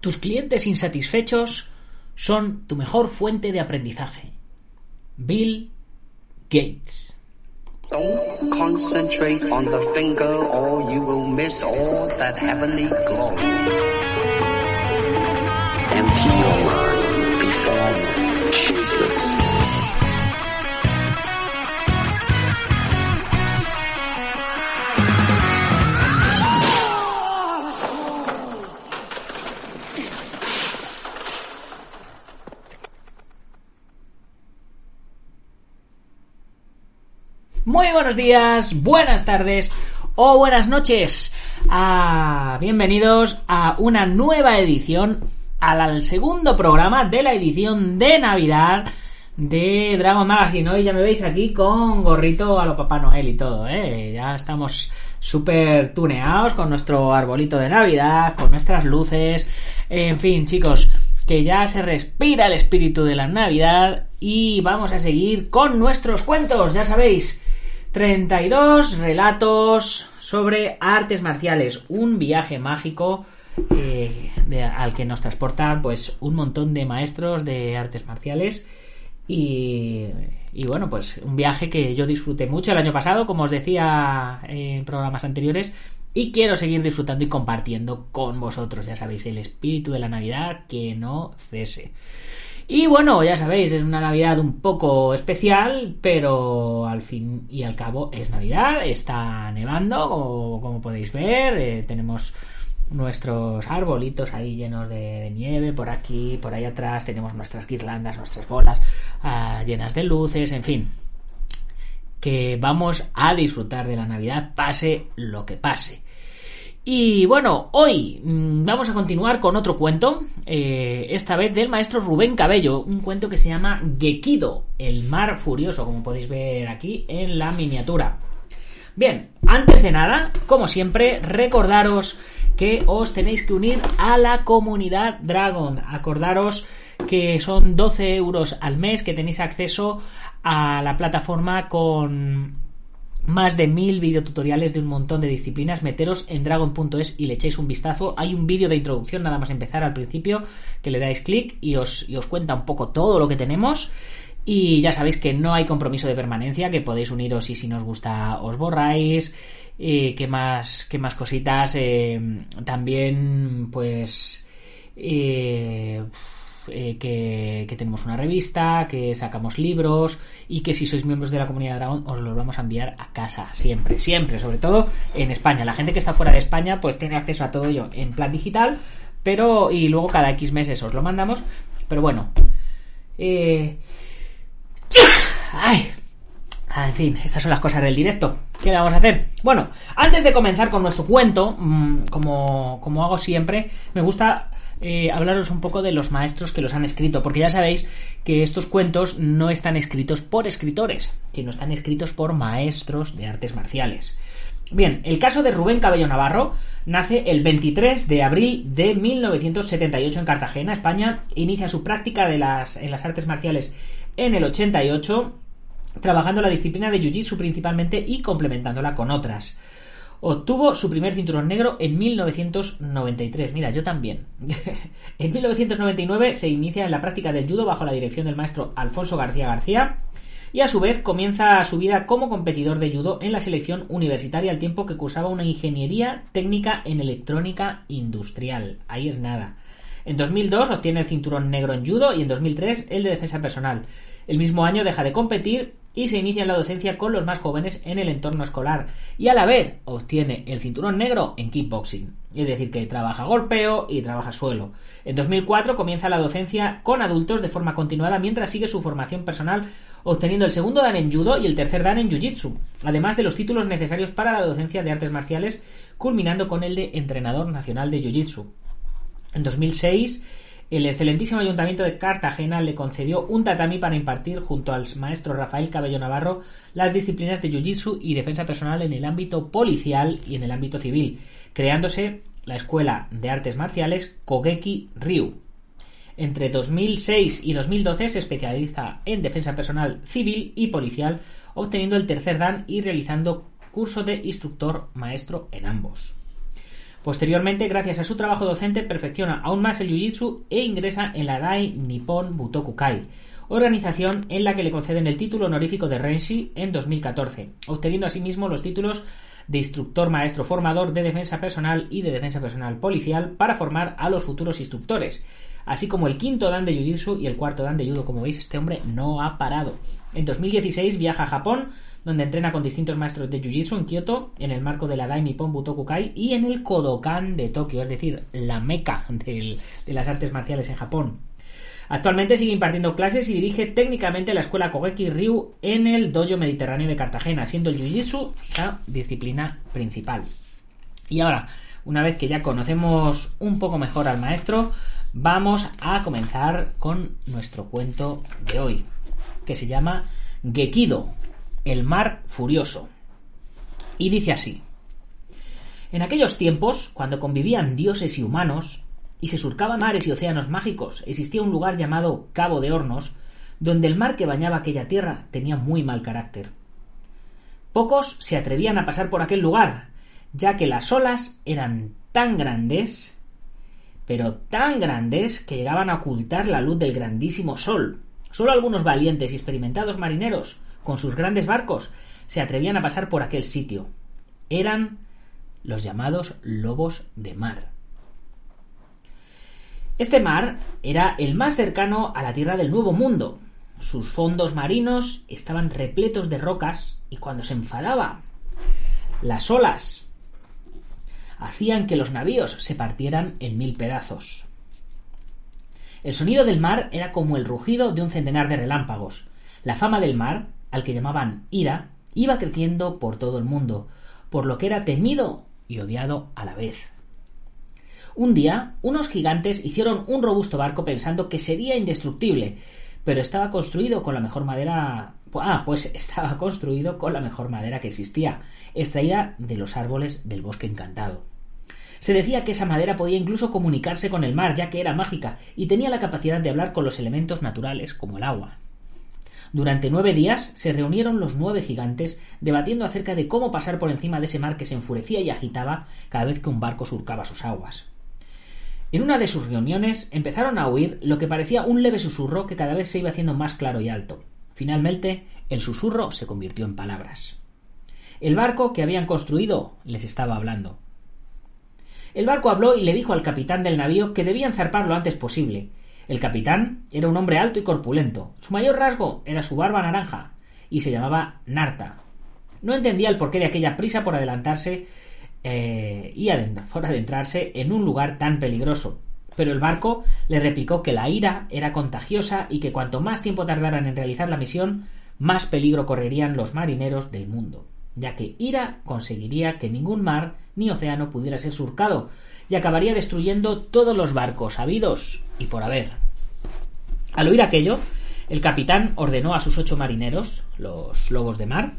Tus clientes insatisfechos son tu mejor fuente de aprendizaje. Bill Gates. Don't concentrate on the finger or you will miss all that heavenly glow. Empty your mind, be formless, Muy buenos días, buenas tardes o buenas noches. Ah, bienvenidos a una nueva edición, al, al segundo programa de la edición de Navidad de Dragon Magazine. Hoy ya me veis aquí con gorrito a lo Papá Noel y todo, ¿eh? Ya estamos súper tuneados con nuestro arbolito de Navidad, con nuestras luces. En fin, chicos, que ya se respira el espíritu de la Navidad y vamos a seguir con nuestros cuentos, ya sabéis. 32 relatos sobre artes marciales, un viaje mágico eh, al que nos transportan pues un montón de maestros de artes marciales. Y bueno pues un viaje que yo disfruté mucho el año pasado como os decía en programas anteriores y quiero seguir disfrutando y compartiendo con vosotros. Ya sabéis el espíritu de la navidad que no cese y bueno, ya sabéis, es una Navidad un poco especial, pero al fin y al cabo es Navidad, está nevando, como, podéis ver, eh, tenemos nuestros arbolitos ahí llenos de, de nieve, por aquí, por ahí atrás, tenemos nuestras guirlandas, nuestras bolas ah, llenas de luces, en fin, que vamos a disfrutar de la Navidad, pase lo que pase. Y bueno, hoy mm, vamos a continuar con otro cuento, eh, esta vez del maestro Rubén Cabello, un cuento que se llama Gekido, el mar furioso, como podéis ver aquí en la miniatura. Bien, antes de nada, como siempre, recordaros que os tenéis que unir a la comunidad Dragon. Acordaros que son 12 euros al mes que tenéis acceso a la plataforma con más de mil videotutoriales de un montón de disciplinas. Meteros en dragon.es y le echéis un vistazo. Hay un vídeo de introducción nada más empezar al principio que le dais clic y os, y os cuenta un poco todo lo que tenemos. Y ya sabéis que no hay compromiso de permanencia, que podéis uniros y si nos gusta os borráis. ¿qué, más, ¿Qué más cositas? Eh, también, pues... eh, eh, que, tenemos una revista, que sacamos libros y que si sois miembros de la comunidad Dragon os los vamos a enviar a casa, siempre, siempre, sobre todo en España. La gente que está fuera de España pues tiene acceso a todo ello en plan digital, pero y luego cada X meses os lo mandamos, pero bueno. Eh... ¡Ay! Ah, En fin, estas son las cosas del directo. ¿Qué le vamos a hacer? Bueno, antes de comenzar con nuestro cuento, mm, como, como hago siempre, me gusta eh, hablaros un poco de los maestros que los han escrito, porque ya sabéis que estos cuentos no están escritos por escritores, sino están escritos por maestros de artes marciales. Bien, el caso de Rubén Cabello Navarro nace el 23 de abril de 1978 en Cartagena, España. Inicia su práctica de las, en las artes marciales en el 88, trabajando la disciplina de Jiu-Jitsu principalmente y complementándola con otras. Obtuvo su primer cinturón negro en 1993. Mira, yo también. en 1999 se inicia en la práctica del judo bajo la dirección del maestro Alfonso García García y a su vez comienza su vida como competidor de judo en la selección universitaria al tiempo que cursaba una ingeniería técnica en electrónica industrial. Ahí es nada. En 2002 obtiene el cinturón negro en judo y en 2003 el de defensa personal. El mismo año deja de competir y se inicia en la docencia con los más jóvenes en el entorno escolar y a la vez obtiene el cinturón negro en kickboxing. Es decir, que trabaja golpeo y trabaja suelo. En 2004 comienza la docencia con adultos de forma continuada mientras sigue su formación personal obteniendo el segundo dan en judo y el tercer dan en jiu-jitsu, además de los títulos necesarios para la docencia de artes marciales, culminando con el de entrenador nacional de jiu-jitsu. En 2006 el excelentísimo ayuntamiento de Cartagena le concedió un tatami para impartir junto al maestro Rafael Cabello Navarro las disciplinas de Jiu-Jitsu y defensa personal en el ámbito policial y en el ámbito civil, creándose la Escuela de Artes Marciales Kogeki Ryu. Entre 2006 y 2012 se especializa en defensa personal civil y policial, obteniendo el tercer dan y realizando curso de instructor maestro en ambos. Posteriormente, gracias a su trabajo docente, perfecciona aún más el Jiu-Jitsu e ingresa en la Dai Nippon Butokukai, organización en la que le conceden el título honorífico de Renshi en 2014, obteniendo asimismo los títulos de instructor maestro formador de defensa personal y de defensa personal policial para formar a los futuros instructores, así como el quinto dan de Jiu-Jitsu y el cuarto dan de Judo. Como veis, este hombre no ha parado. En 2016 viaja a Japón, donde entrena con distintos maestros de Jiu-Jitsu en Kioto, en el marco de la Dai Nippon Butokukai y en el Kodokan de Tokio, es decir, la meca de las artes marciales en Japón. Actualmente sigue impartiendo clases y dirige técnicamente la escuela Kogeki Ryu en el Dojo Mediterráneo de Cartagena, siendo el Jiu-Jitsu su disciplina principal. Y ahora, una vez que ya conocemos un poco mejor al maestro, vamos a comenzar con nuestro cuento de hoy, que se llama Gekido, el mar furioso. Y dice así. En aquellos tiempos, cuando convivían dioses y humanos, y se surcaban mares y océanos mágicos, existía un lugar llamado Cabo de Hornos, donde el mar que bañaba aquella tierra tenía muy mal carácter. Pocos se atrevían a pasar por aquel lugar, ya que las olas eran tan grandes, pero tan grandes que llegaban a ocultar la luz del grandísimo sol. Solo algunos valientes y experimentados marineros, con sus grandes barcos, se atrevían a pasar por aquel sitio. Eran los llamados lobos de mar. Este mar era el más cercano a la tierra del Nuevo Mundo. Sus fondos marinos estaban repletos de rocas y cuando se enfadaba, las olas hacían que los navíos se partieran en mil pedazos. El sonido del mar era como el rugido de un centenar de relámpagos. La fama del mar, al que llamaban ira, iba creciendo por todo el mundo, por lo que era temido y odiado a la vez. Un día, unos gigantes hicieron un robusto barco pensando que sería indestructible, pero estaba construido con la mejor madera. Ah, pues estaba construido con la mejor madera que existía, extraída de los árboles del bosque encantado. Se decía que esa madera podía incluso comunicarse con el mar, ya que era mágica, y tenía la capacidad de hablar con los elementos naturales, como el agua. Durante nueve días se reunieron los nueve gigantes debatiendo acerca de cómo pasar por encima de ese mar que se enfurecía y agitaba cada vez que un barco surcaba sus aguas. En una de sus reuniones empezaron a oír lo que parecía un leve susurro que cada vez se iba haciendo más claro y alto. Finalmente, el susurro se convirtió en palabras. El barco que habían construido les estaba hablando. El barco habló y le dijo al capitán del navío que debían zarpar lo antes posible. El capitán era un hombre alto y corpulento. Su mayor rasgo era su barba naranja y se llamaba Narta. No entendía el porqué de aquella prisa por adelantarse eh, y por adentrarse en un lugar tan peligroso. Pero el barco le replicó que la ira era contagiosa y que cuanto más tiempo tardaran en realizar la misión, más peligro correrían los marineros del mundo, ya que ira conseguiría que ningún mar ni océano pudiera ser surcado y acabaría destruyendo todos los barcos habidos y por haber. Al oír aquello, el capitán ordenó a sus ocho marineros, los lobos de mar,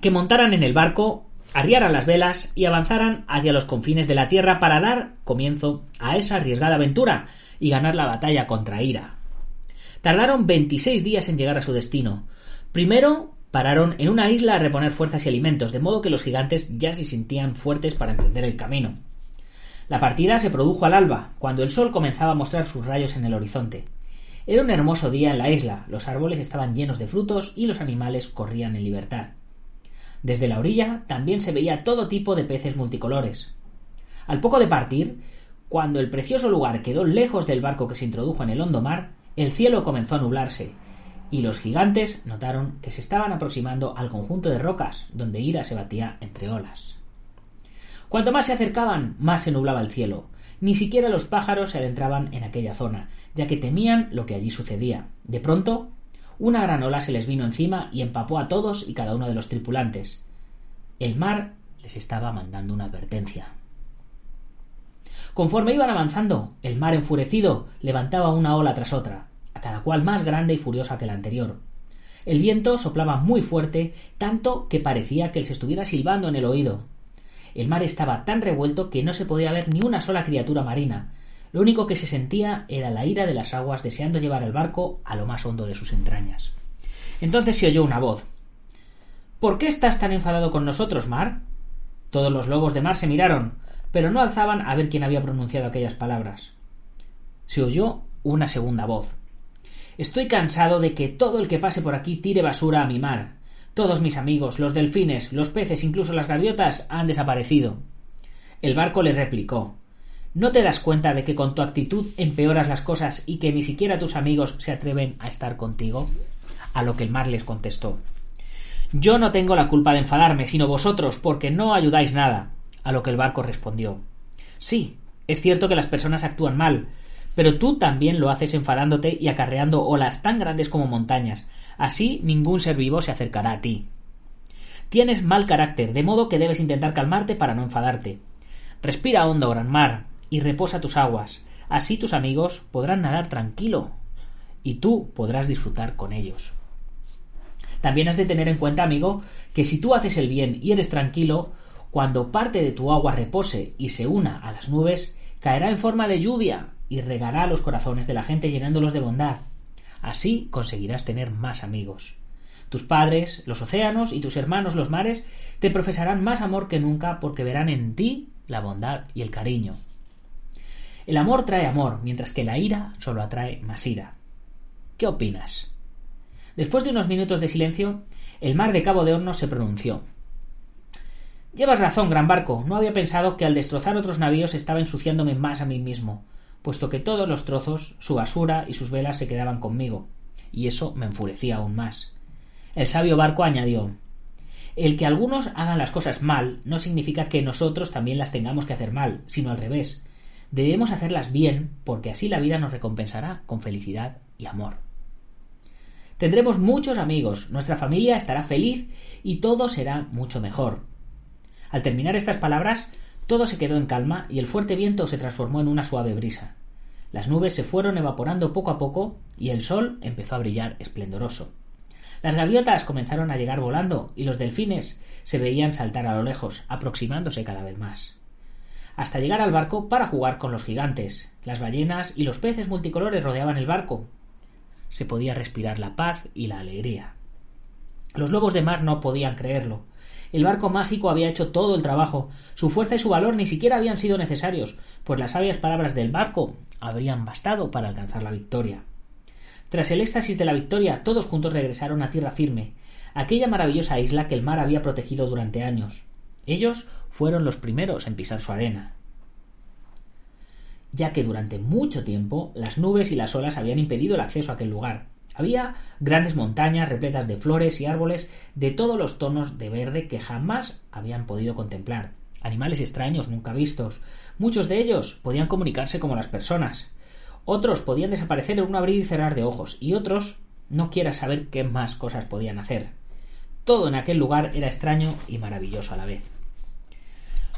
que montaran en el barco arriaran las velas y avanzaran hacia los confines de la tierra para dar comienzo a esa arriesgada aventura y ganar la batalla contra Ira. Tardaron 26 días en llegar a su destino. Primero pararon en una isla a reponer fuerzas y alimentos, de modo que los gigantes ya se sentían fuertes para emprender el camino. La partida se produjo al alba, cuando el sol comenzaba a mostrar sus rayos en el horizonte. Era un hermoso día en la isla, los árboles estaban llenos de frutos y los animales corrían en libertad. Desde la orilla también se veía todo tipo de peces multicolores. Al poco de partir, cuando el precioso lugar quedó lejos del barco que se introdujo en el hondo mar, el cielo comenzó a nublarse, y los gigantes notaron que se estaban aproximando al conjunto de rocas donde Ira se batía entre olas. Cuanto más se acercaban, más se nublaba el cielo. Ni siquiera los pájaros se adentraban en aquella zona, ya que temían lo que allí sucedía. De pronto, una gran ola se les vino encima y empapó a todos y cada uno de los tripulantes. El mar les estaba mandando una advertencia. Conforme iban avanzando, el mar enfurecido levantaba una ola tras otra, cada cual más grande y furiosa que la anterior. El viento soplaba muy fuerte, tanto que parecía que les estuviera silbando en el oído. El mar estaba tan revuelto que no se podía ver ni una sola criatura marina, lo único que se sentía era la ira de las aguas deseando llevar el barco a lo más hondo de sus entrañas. Entonces se oyó una voz. ¿Por qué estás tan enfadado con nosotros, Mar? Todos los lobos de mar se miraron, pero no alzaban a ver quién había pronunciado aquellas palabras. Se oyó una segunda voz. Estoy cansado de que todo el que pase por aquí tire basura a mi mar. Todos mis amigos, los delfines, los peces, incluso las gaviotas, han desaparecido. El barco le replicó ¿No te das cuenta de que con tu actitud empeoras las cosas y que ni siquiera tus amigos se atreven a estar contigo? A lo que el mar les contestó Yo no tengo la culpa de enfadarme, sino vosotros, porque no ayudáis nada. A lo que el barco respondió Sí, es cierto que las personas actúan mal, pero tú también lo haces enfadándote y acarreando olas tan grandes como montañas. Así ningún ser vivo se acercará a ti. Tienes mal carácter, de modo que debes intentar calmarte para no enfadarte. Respira hondo, gran mar, y reposa tus aguas. Así tus amigos podrán nadar tranquilo y tú podrás disfrutar con ellos. También has de tener en cuenta, amigo, que si tú haces el bien y eres tranquilo, cuando parte de tu agua repose y se una a las nubes, caerá en forma de lluvia y regará los corazones de la gente llenándolos de bondad. Así conseguirás tener más amigos. Tus padres, los océanos y tus hermanos los mares te profesarán más amor que nunca porque verán en ti la bondad y el cariño. El amor trae amor, mientras que la ira solo atrae más ira. ¿Qué opinas? Después de unos minutos de silencio, el mar de Cabo de Hornos se pronunció. Llevas razón, gran barco. No había pensado que al destrozar otros navíos estaba ensuciándome más a mí mismo, puesto que todos los trozos, su basura y sus velas se quedaban conmigo, y eso me enfurecía aún más. El sabio barco añadió El que algunos hagan las cosas mal no significa que nosotros también las tengamos que hacer mal, sino al revés. Debemos hacerlas bien, porque así la vida nos recompensará con felicidad y amor. Tendremos muchos amigos, nuestra familia estará feliz y todo será mucho mejor. Al terminar estas palabras, todo se quedó en calma y el fuerte viento se transformó en una suave brisa. Las nubes se fueron evaporando poco a poco y el sol empezó a brillar esplendoroso. Las gaviotas comenzaron a llegar volando y los delfines se veían saltar a lo lejos, aproximándose cada vez más. Hasta llegar al barco para jugar con los gigantes. Las ballenas y los peces multicolores rodeaban el barco. Se podía respirar la paz y la alegría. Los lobos de mar no podían creerlo. El barco mágico había hecho todo el trabajo. Su fuerza y su valor ni siquiera habían sido necesarios, pues las sabias palabras del barco habrían bastado para alcanzar la victoria. Tras el éxtasis de la victoria, todos juntos regresaron a tierra firme, aquella maravillosa isla que el mar había protegido durante años. Ellos fueron los primeros en pisar su arena, ya que durante mucho tiempo las nubes y las olas habían impedido el acceso a aquel lugar. Había grandes montañas repletas de flores y árboles de todos los tonos de verde que jamás habían podido contemplar. Animales extraños nunca vistos. Muchos de ellos podían comunicarse como las personas. Otros podían desaparecer en un abrir y cerrar de ojos, y otros no quieras saber qué más cosas podían hacer. Todo en aquel lugar era extraño y maravilloso a la vez.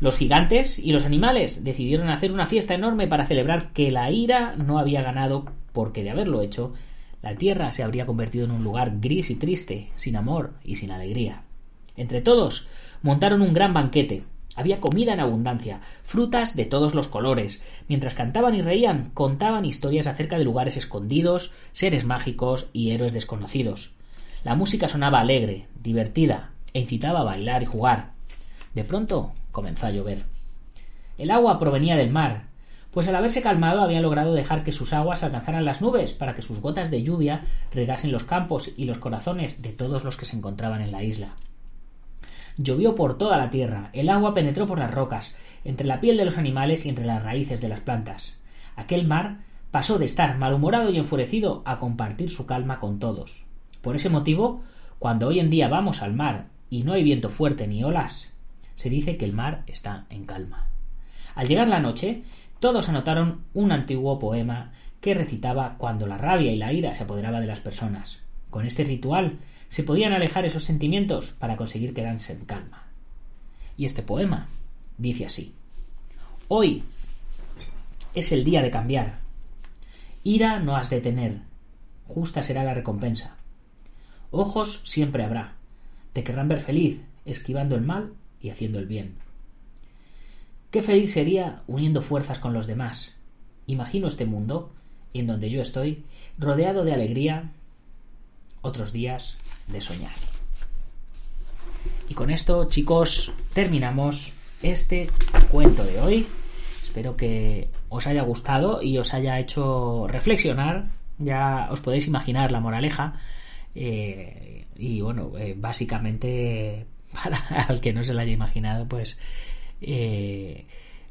Los gigantes y los animales decidieron hacer una fiesta enorme para celebrar que la ira no había ganado, porque de haberlo hecho, la tierra se habría convertido en un lugar gris y triste, sin amor y sin alegría. Entre todos montaron un gran banquete, había comida en abundancia, frutas de todos los colores. Mientras cantaban y reían, contaban historias acerca de lugares escondidos, seres mágicos y héroes desconocidos. La música sonaba alegre, divertida, e incitaba a bailar y jugar. De pronto comenzó a llover. El agua provenía del mar, pues al haberse calmado habían logrado dejar que sus aguas alcanzaran las nubes para que sus gotas de lluvia regasen los campos y los corazones de todos los que se encontraban en la isla. Llovió por toda la tierra, el agua penetró por las rocas, entre la piel de los animales y entre las raíces de las plantas. Aquel mar pasó de estar malhumorado y enfurecido a compartir su calma con todos. Por ese motivo, cuando hoy en día vamos al mar y no hay viento fuerte ni olas, se dice que el mar está en calma. Al llegar la noche, todos anotaron un antiguo poema que recitaba cuando la rabia y la ira se apoderaba de las personas. Con este ritual se podían alejar esos sentimientos para conseguir quedarse en calma. Y este poema dice así. Hoy es el día de cambiar. Ira no has de tener. Justa será la recompensa. Ojos siempre habrá. Te querrán ver feliz, esquivando el mal y haciendo el bien. Qué feliz sería uniendo fuerzas con los demás. Imagino este mundo, en donde yo estoy, rodeado de alegría, otros días de soñar. Y con esto, chicos, terminamos este cuento de hoy. Espero que os haya gustado y os haya hecho reflexionar. Ya os podéis imaginar la moraleja. Eh, y bueno, eh, básicamente, para al que no se la haya imaginado, pues eh,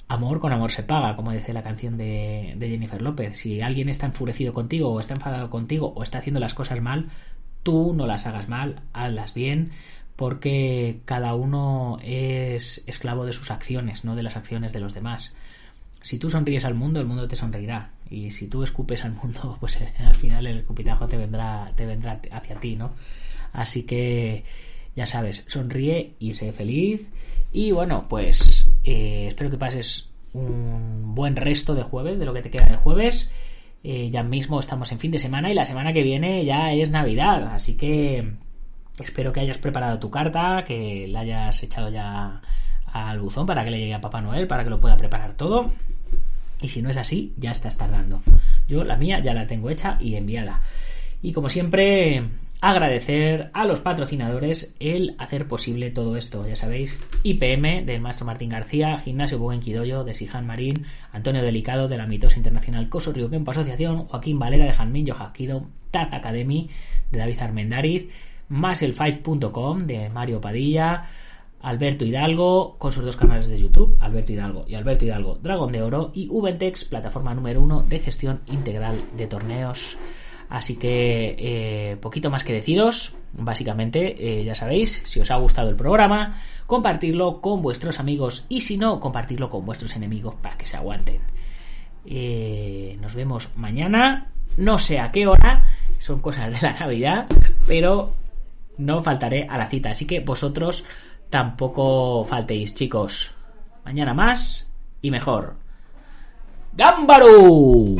amor con amor se paga, como dice la canción de, de, Jennifer López. Si alguien está enfurecido contigo o está enfadado contigo o está haciendo las cosas mal, tú no las hagas mal, hazlas bien, porque cada uno es esclavo de sus acciones, no de las acciones de los demás. Si tú sonríes al mundo, el mundo te sonreirá. Y si tú escupes al mundo, pues al final el escupitajo te vendrá, te vendrá hacia ti, ¿no? Así que ya sabes, sonríe y sé feliz. Y bueno, pues eh, espero que pases un buen resto de jueves, de lo que te queda de jueves. Eh, ya mismo estamos en fin de semana y la semana que viene ya es Navidad. Así que espero que hayas preparado tu carta, que la hayas echado ya al buzón para que le llegue a Papá Noel, para que lo pueda preparar todo. Y si no es así, ya estás tardando. Yo la mía ya la tengo hecha y enviada. Y como siempre, agradecer a los patrocinadores el hacer posible todo esto. Ya sabéis, IPM del maestro Martín García, Gimnasio Buen Quidoyo de Sijan Marín, Antonio Delicado de la Mitosa Internacional Coso Río Kempo Asociación, Joaquín Valera de Janmin Yojaquido, Taz Academy de David Armendariz, maselfight.com de Mario Padilla, Alberto Hidalgo con sus dos canales de YouTube, Alberto Hidalgo y Alberto Hidalgo Dragón de Oro y Ventex, plataforma número uno de gestión integral de torneos. Así que eh, poquito más que deciros. Básicamente, eh, ya sabéis, si os ha gustado el programa, compartirlo con vuestros amigos y si no, compartirlo con vuestros enemigos para que se aguanten. Eh, nos vemos mañana, no sé a qué hora, son cosas de la Navidad, pero no faltaré a la cita. Así que vosotros tampoco faltéis, chicos. Mañana más y mejor. ¡Gámbaro!